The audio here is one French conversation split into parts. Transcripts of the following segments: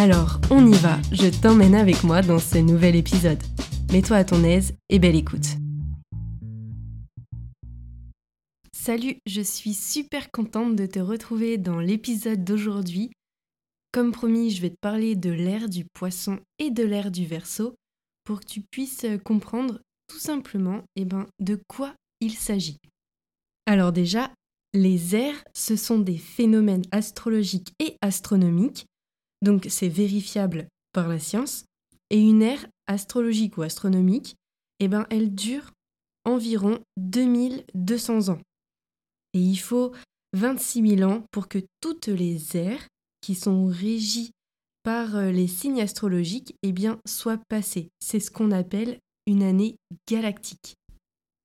Alors, on y va, je t'emmène avec moi dans ce nouvel épisode. Mets-toi à ton aise et belle écoute. Salut, je suis super contente de te retrouver dans l'épisode d'aujourd'hui comme promis, je vais te parler de l'ère du poisson et de l'ère du verso pour que tu puisses euh, comprendre tout simplement eh ben, de quoi il s'agit. Alors déjà, les ères, ce sont des phénomènes astrologiques et astronomiques, donc c'est vérifiable par la science, et une ère astrologique ou astronomique, eh ben, elle dure environ 2200 ans. Et il faut 26 000 ans pour que toutes les ères qui sont régis par euh, les signes astrologiques, eh bien, soient passés. C'est ce qu'on appelle une année galactique.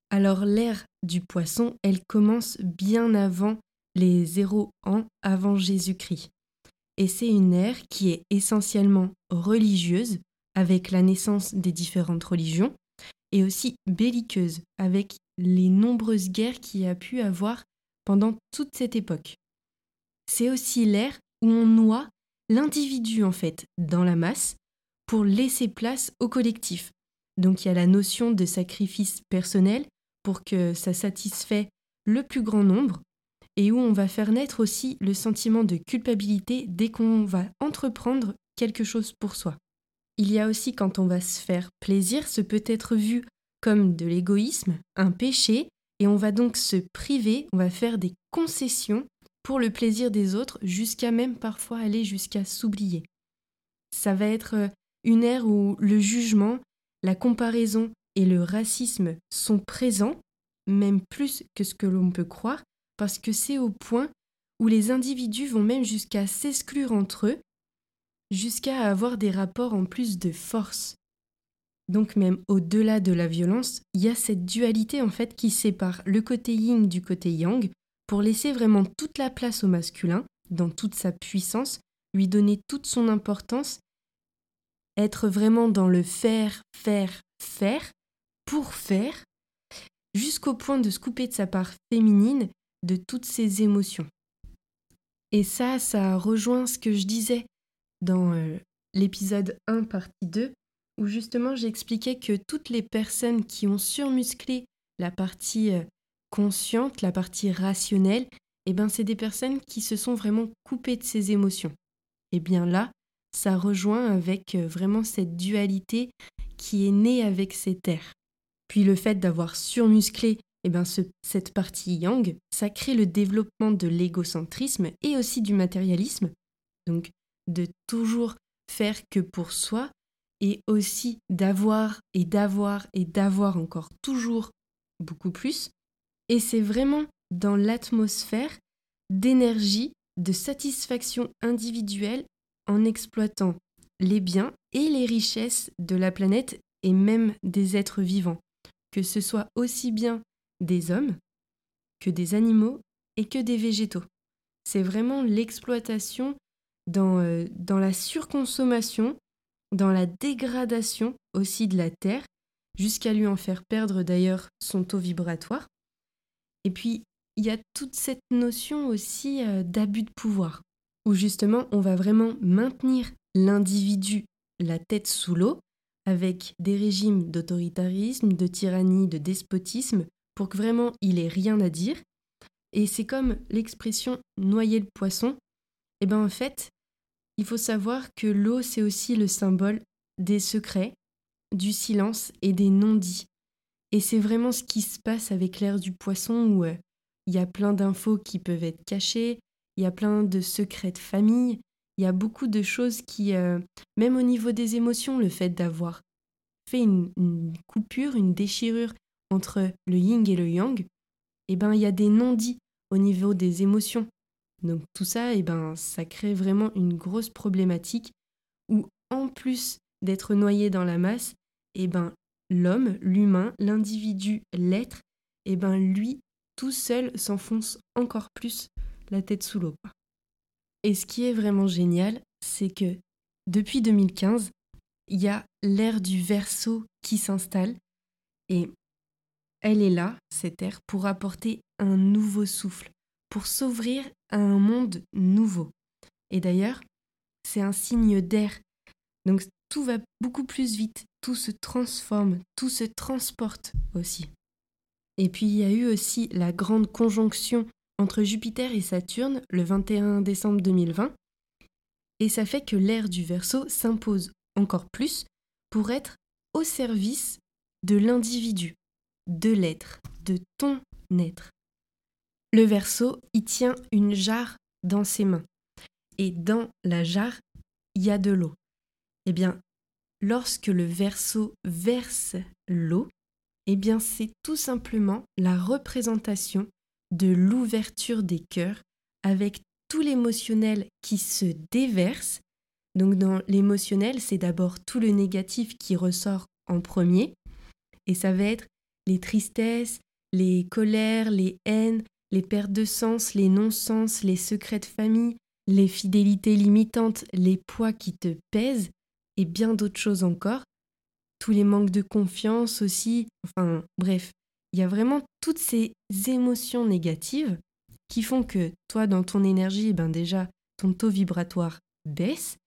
Alors l'ère du poisson, elle commence bien avant les zéro ans avant Jésus-Christ. Et c'est une ère qui est essentiellement religieuse, avec la naissance des différentes religions, et aussi belliqueuse, avec les nombreuses guerres qu'il y a pu avoir pendant toute cette époque. C'est aussi l'ère où on noie l'individu en fait dans la masse pour laisser place au collectif. Donc il y a la notion de sacrifice personnel pour que ça satisfait le plus grand nombre et où on va faire naître aussi le sentiment de culpabilité dès qu'on va entreprendre quelque chose pour soi. Il y a aussi quand on va se faire plaisir, ce peut être vu comme de l'égoïsme, un péché, et on va donc se priver, on va faire des concessions pour le plaisir des autres, jusqu'à même parfois aller jusqu'à s'oublier. Ça va être euh, une ère où le jugement, la comparaison et le racisme sont présents, même plus que ce que l'on peut croire, parce que c'est au point où les individus vont même jusqu'à s'exclure entre eux, jusqu'à avoir des rapports en plus de force. Donc même au-delà de la violence, il y a cette dualité en fait qui sépare le côté yin du côté yang, pour laisser vraiment toute la place au masculin, dans toute sa puissance, lui donner toute son importance, être vraiment dans le faire, faire, faire, pour faire, jusqu'au point de se couper de sa part féminine, de toutes ses émotions. Et ça, ça rejoint ce que je disais dans euh, l'épisode 1, partie 2, où justement j'expliquais que toutes les personnes qui ont surmusclé la partie euh, consciente, la partie rationnelle, eh ben c'est des personnes qui se sont vraiment coupées de ces émotions. Et bien là, ça rejoint avec euh, vraiment cette dualité qui est née avec ces terres. Puis le fait d'avoir surmusclé eh ben cette partie yang, ça crée le développement de l'égocentrisme et aussi du matérialisme, donc de toujours faire que pour soi, et aussi d'avoir et d'avoir et d'avoir encore toujours beaucoup plus, et c'est vraiment dans l'atmosphère d'énergie, de satisfaction individuelle en exploitant les biens et les richesses de la planète et même des êtres vivants, que ce soit aussi bien des hommes que des animaux et que des végétaux. C'est vraiment l'exploitation dans, euh, dans la surconsommation, dans la dégradation aussi de la Terre, jusqu'à lui en faire perdre d'ailleurs son taux vibratoire. Et puis, il y a toute cette notion aussi euh, d'abus de pouvoir, où justement on va vraiment maintenir l'individu la tête sous l'eau, avec des régimes d'autoritarisme, de tyrannie, de despotisme, pour que vraiment il ait rien à dire. Et c'est comme l'expression noyer le poisson. Et eh bien en fait, il faut savoir que l'eau c'est aussi le symbole des secrets, du silence et des non-dits. Et c'est vraiment ce qui se passe avec l'air du poisson où euh, il y a plein d'infos qui peuvent être cachées, il y a plein de secrets de famille, il y a beaucoup de choses qui, euh, même au niveau des émotions, le fait d'avoir fait une, coupure, une déchirure entre le yin et le yang, eh ben, il y a des non-dits au niveau des émotions. Donc tout ça, eh ben, ça crée vraiment une grosse problématique où, en plus d'être noyé dans la masse, eh ben, l'homme, l'humain, l'individu, l'être, eh ben, lui, tout seul, s'enfonce encore plus la tête sous l'eau. Et ce qui est vraiment génial, c'est que depuis 2015, il y a l'ère du verso qui s'installe et elle est là, cette ère, pour apporter un nouveau souffle, pour s'ouvrir à un monde nouveau. Et d'ailleurs, c'est un signe d'air. Donc tout va beaucoup plus vite, tout se transforme, tout se transporte aussi. Et puis il y a eu aussi la grande conjonction entre Jupiter et Saturne le 21 décembre 2020, et ça fait que l'ère du Verseau s'impose encore plus pour être au service de l'individu, de l'être, de ton être. Le Verseau y tient une jarre dans ses mains, et dans la jarre, il y a de l'eau. Eh bien, lorsque le Verseau verse l'eau, eh bien c'est tout simplement la représentation de l'ouverture des cœurs avec tout l'émotionnel qui se déverse. Donc dans l'émotionnel, c'est d'abord tout le négatif qui ressort en premier, et ça va être les tristesses, les colères, les haines, les pertes de sens, les non-sens, les secrets de famille, les fidélités limitantes, les poids qui te pèsent, et bien d'autres choses encore. Tous les manques de confiance aussi, enfin bref, il y a vraiment toutes ces émotions négatives qui font que toi, dans ton énergie, ben déjà, ton taux vibratoire baisse.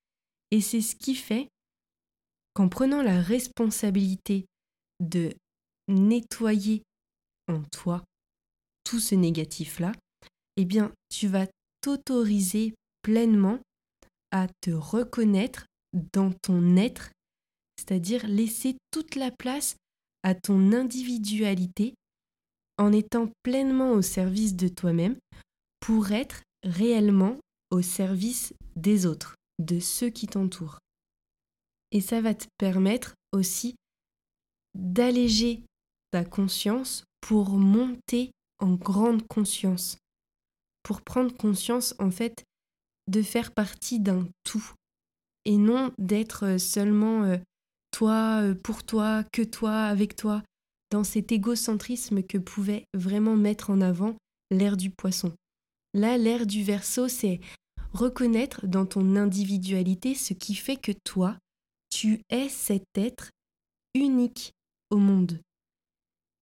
Et c'est ce qui fait qu'en prenant la responsabilité de nettoyer en toi tout ce négatif-là, eh bien, tu vas t'autoriser pleinement à te reconnaître dans ton être, c'est-à-dire laisser toute la place à ton individualité en étant pleinement au service de toi-même pour être réellement au service des autres, de ceux qui t'entourent. Et ça va te permettre aussi d'alléger ta conscience pour monter en grande conscience, pour prendre conscience en fait de faire partie d'un tout et non d'être seulement euh, toi, euh, pour toi, que toi, avec toi, dans cet égocentrisme que pouvait vraiment mettre en avant l'ère du poisson. Là, l'ère du verso, c'est reconnaître dans ton individualité ce qui fait que toi, tu es cet être unique au monde.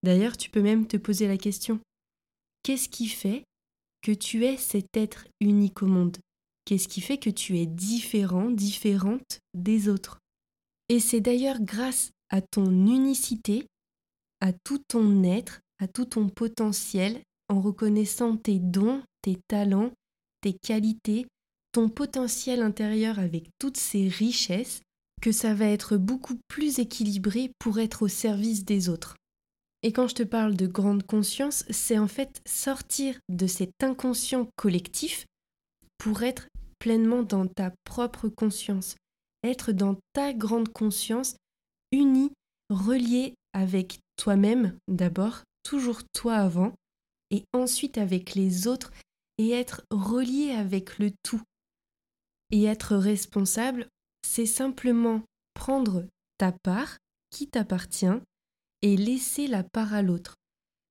D'ailleurs, tu peux même te poser la question, qu'est-ce qui fait que tu es cet être unique au monde? Qu'est-ce qui fait que tu es différent, différente des autres? Et c'est d'ailleurs grâce à ton unicité à tout ton être, à tout ton potentiel, en reconnaissant tes dons, tes talents, tes qualités, ton potentiel intérieur avec toutes ses richesses, que ça va être beaucoup plus équilibré pour être au service des autres. Et quand je te parle de grande conscience, c'est en fait sortir de cet inconscient collectif pour être pleinement dans ta propre conscience, être dans ta grande conscience unie, reliée avec toi-même d'abord, toujours toi avant, et ensuite avec les autres, et être relié avec le tout. Et être responsable, c'est simplement prendre ta part qui t'appartient et laisser la part à l'autre.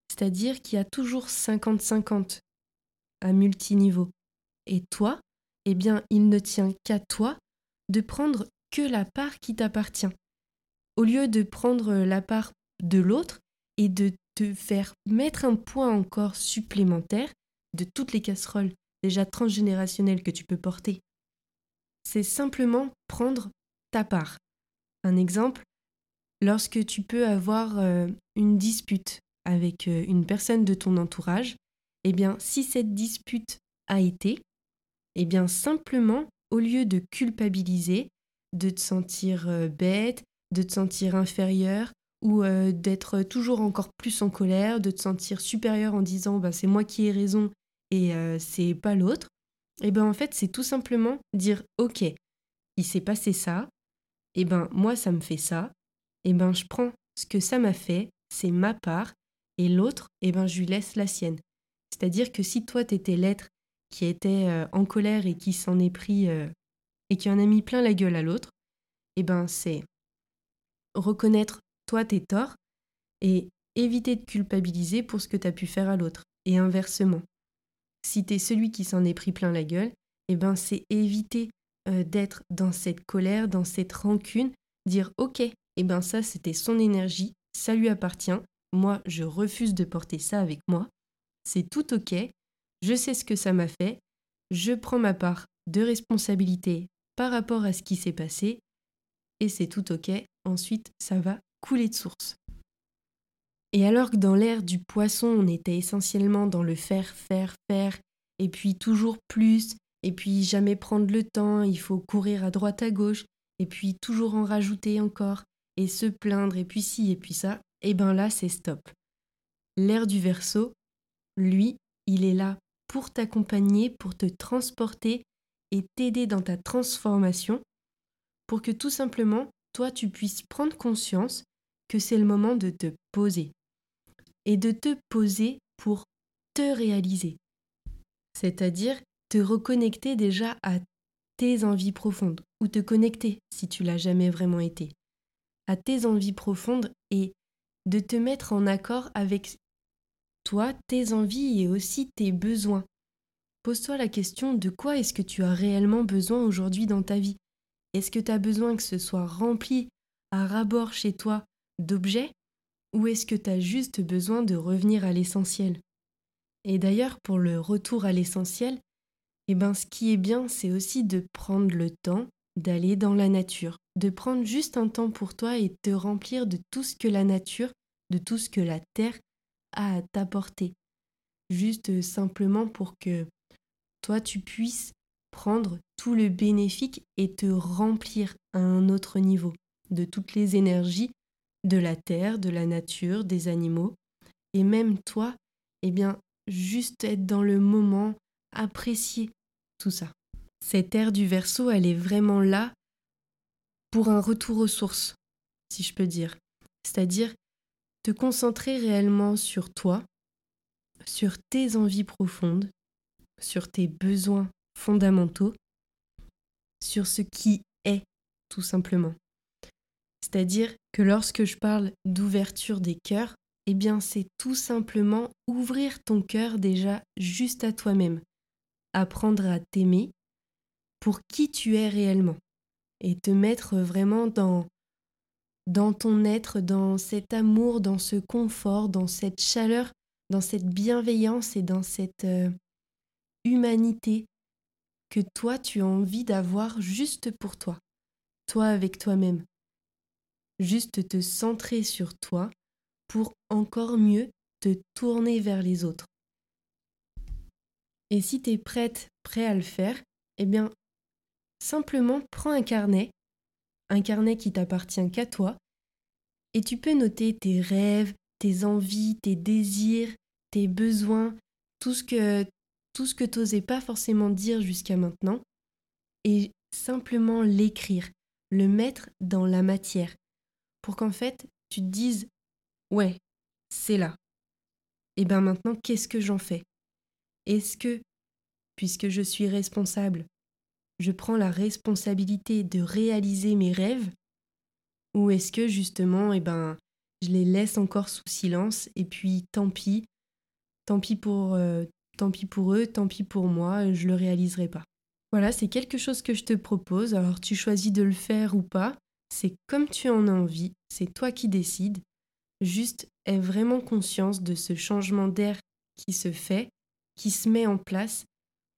C'est-à-dire qu'il y a toujours 50-50 à multiniveau. Et toi, eh bien, il ne tient qu'à toi de prendre que la part qui t'appartient. Au lieu de prendre la part de l'autre et de te faire mettre un poids encore supplémentaire de toutes les casseroles déjà transgénérationnelles que tu peux porter. C'est simplement prendre ta part. Un exemple, lorsque tu peux avoir euh, une dispute avec euh, une personne de ton entourage, eh bien, si cette dispute a été, eh bien, simplement, au lieu de culpabiliser, de te sentir euh, bête, de te sentir inférieur ou d'être toujours encore plus en colère, de te sentir supérieur en disant bah, c'est moi qui ai raison et c'est pas l'autre, eh bien en fait c'est tout simplement dire ok, il s'est passé ça, et eh ben moi ça me fait ça, eh ben je prends ce que ça m'a fait, c'est ma part, et l'autre, eh ben je lui laisse la sienne. C'est-à-dire que si toi t'étais l'être qui était euh, en colère et qui s'en est pris euh, et qui en a mis plein la gueule à l'autre, et ben c'est reconnaître toi tes torts et éviter de culpabiliser pour ce que tu as pu faire à l'autre, et inversement. Si tu es celui qui s'en est pris plein la gueule, et ben c'est éviter euh, d'être dans cette colère, dans cette rancune, dire ok, et eh ben ça c'était son énergie, ça lui appartient, moi je refuse de porter ça avec moi, c'est tout ok, je sais ce que ça m'a fait, je prends ma part de responsabilité par rapport à ce qui s'est passé, et c'est tout ok, ensuite ça va couler de source. Et alors que dans l'ère du poisson, on était essentiellement dans le faire, faire, faire, et puis toujours plus, et puis jamais prendre le temps, il faut courir à droite à gauche, et puis toujours en rajouter encore, et se plaindre, et puis ci, et puis ça, et ben là c'est stop. L'air du verso, lui, il est là pour t'accompagner, pour te transporter et t'aider dans ta transformation, pour que tout simplement, toi, tu puisses prendre conscience que c'est le moment de te poser, et de te poser pour te réaliser. C'est-à-dire te reconnecter déjà à tes envies profondes, ou te connecter si tu l'as jamais vraiment été, à tes envies profondes et de te mettre en accord avec toi, tes envies et aussi tes besoins. Pose-toi la question de quoi est-ce que tu as réellement besoin aujourd'hui dans ta vie? Est-ce que tu as besoin que ce soit rempli à rabord chez toi d'objets ou est-ce que tu as juste besoin de revenir à l'essentiel? Et d'ailleurs, pour le retour à l'essentiel, eh ben, ce qui est bien, c'est aussi de prendre le temps d'aller dans la nature, de prendre juste un temps pour toi et te remplir de tout ce que la nature, de tout ce que la terre a à t'apporter. Juste simplement pour que toi, tu puisses prendre tout le bénéfique et te remplir à un autre niveau de toutes les énergies de la terre, de la nature, des animaux. Et même toi, eh bien, juste être dans le moment, apprécier tout ça. Cette ère du verso, elle est vraiment là pour un retour aux sources, si je peux dire. C'est-à-dire te concentrer réellement sur toi, sur tes envies profondes, sur tes besoins fondamentaux, sur ce qui est, tout simplement. C'est-à-dire que lorsque je parle d'ouverture des cœurs, eh bien c'est tout simplement ouvrir ton cœur déjà juste à toi-même, apprendre à t'aimer pour qui tu es réellement et te mettre vraiment dans dans ton être, dans cet amour, dans ce confort, dans cette chaleur, dans cette bienveillance et dans cette euh, humanité que toi tu as envie d'avoir juste pour toi, toi avec toi-même. Juste te centrer sur toi pour encore mieux te tourner vers les autres. Et si tu es prête, prêt à le faire, eh bien, simplement prends un carnet, un carnet qui t'appartient qu'à toi, et tu peux noter tes rêves, tes envies, tes désirs, tes besoins, tout ce que tout ce t'osais pas forcément dire jusqu'à maintenant, et simplement l'écrire, le mettre dans la matière, pour qu'en fait tu te dises ouais, c'est là. Et bien maintenant, qu'est-ce que j'en fais? Est-ce que, puisque je suis responsable, je prends la responsabilité de réaliser mes rêves Ou est-ce que justement, eh ben, je les laisse encore sous silence et puis tant pis, tant pis pour, euh, tant pis pour eux, tant pis pour moi, je le réaliserai pas. Voilà, c'est quelque chose que je te propose. Alors tu choisis de le faire ou pas. C'est comme tu en as envie. C'est toi qui décides. Juste aie vraiment conscience de ce changement d'air qui se fait, qui se met en place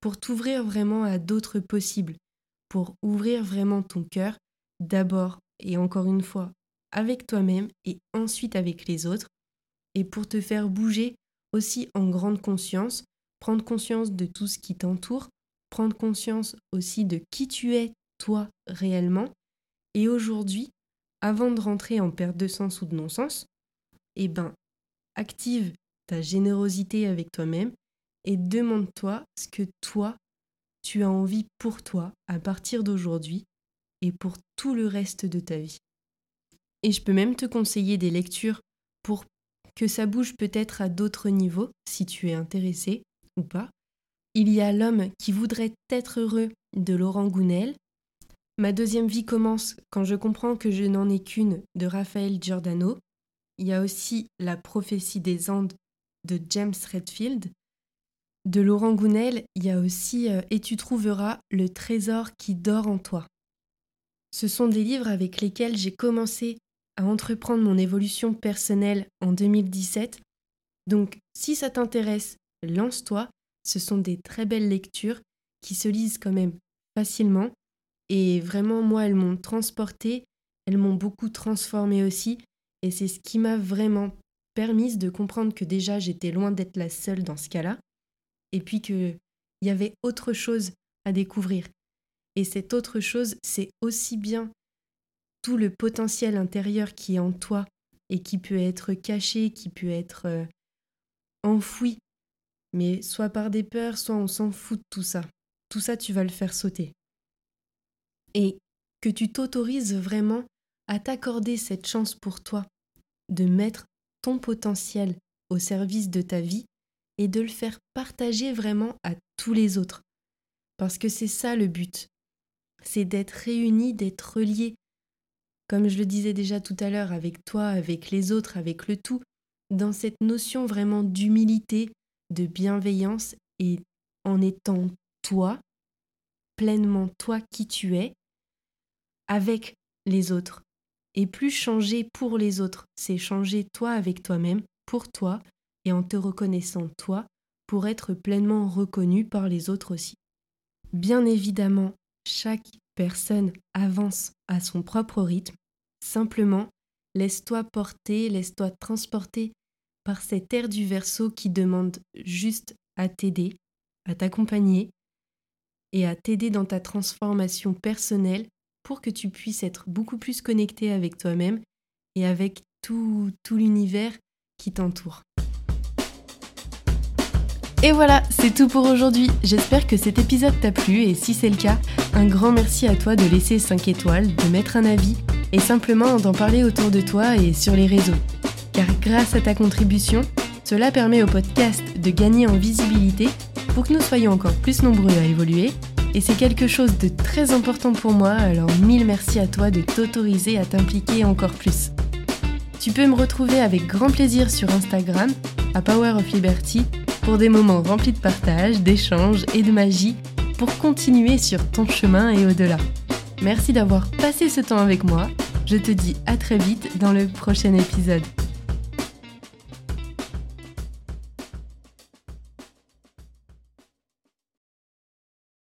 pour t'ouvrir vraiment à d'autres possibles, pour ouvrir vraiment ton cœur, d'abord et encore une fois avec toi-même et ensuite avec les autres, et pour te faire bouger aussi en grande conscience, prendre conscience de tout ce qui t'entoure, prendre conscience aussi de qui tu es toi réellement, et aujourd'hui, avant de rentrer en perte de sens ou de non-sens, eh ben, active ta générosité avec toi-même et demande-toi ce que toi, tu as envie pour toi à partir d'aujourd'hui et pour tout le reste de ta vie. Et je peux même te conseiller des lectures pour que ça bouge peut-être à d'autres niveaux, si tu es intéressé ou pas. Il y a L'homme qui voudrait être heureux de Laurent Gounel. Ma deuxième vie commence quand je comprends que je n'en ai qu'une de Raphaël Giordano. Il y a aussi La prophétie des Andes de James Redfield. De Laurent Gounel, il y a aussi euh, Et tu trouveras le trésor qui dort en toi. Ce sont des livres avec lesquels j'ai commencé à entreprendre mon évolution personnelle en 2017. Donc si ça t'intéresse, lance-toi. Ce sont des très belles lectures qui se lisent quand même facilement. Et vraiment, moi, elles m'ont transporté, elles m'ont beaucoup transformé aussi. Et c'est ce qui m'a vraiment permis de comprendre que déjà j'étais loin d'être la seule dans ce cas-là. Et puis qu'il y avait autre chose à découvrir. Et cette autre chose, c'est aussi bien tout le potentiel intérieur qui est en toi et qui peut être caché, qui peut être euh, enfoui, mais soit par des peurs, soit on s'en fout de tout ça. Tout ça, tu vas le faire sauter. Et que tu t'autorises vraiment à t'accorder cette chance pour toi de mettre ton potentiel au service de ta vie et de le faire partager vraiment à tous les autres. Parce que c'est ça le but. C'est d'être réunis, d'être reliés, comme je le disais déjà tout à l'heure, avec toi, avec les autres, avec le tout, dans cette notion vraiment d'humilité, de bienveillance et en étant toi, pleinement toi qui tu es, avec les autres. Et plus changer pour les autres, c'est changer toi avec toi-même, pour toi, et en te reconnaissant toi, pour être pleinement reconnu par les autres aussi. Bien évidemment, chaque personne avance à son propre rythme, Simplement, laisse-toi porter, laisse-toi transporter par cet air du verso qui demande juste à t'aider, à t'accompagner et à t'aider dans ta transformation personnelle pour que tu puisses être beaucoup plus connecté avec toi-même et avec tout, tout l'univers qui t'entoure. Et voilà, c'est tout pour aujourd'hui. J'espère que cet épisode t'a plu et si c'est le cas, un grand merci à toi de laisser 5 étoiles, de mettre un avis et simplement d'en parler autour de toi et sur les réseaux. Car grâce à ta contribution, cela permet au podcast de gagner en visibilité pour que nous soyons encore plus nombreux à évoluer. Et c'est quelque chose de très important pour moi, alors mille merci à toi de t'autoriser à t'impliquer encore plus. Tu peux me retrouver avec grand plaisir sur Instagram, à Power of Liberty, pour des moments remplis de partage, d'échanges et de magie pour continuer sur ton chemin et au-delà. Merci d'avoir passé ce temps avec moi. Je te dis à très vite dans le prochain épisode.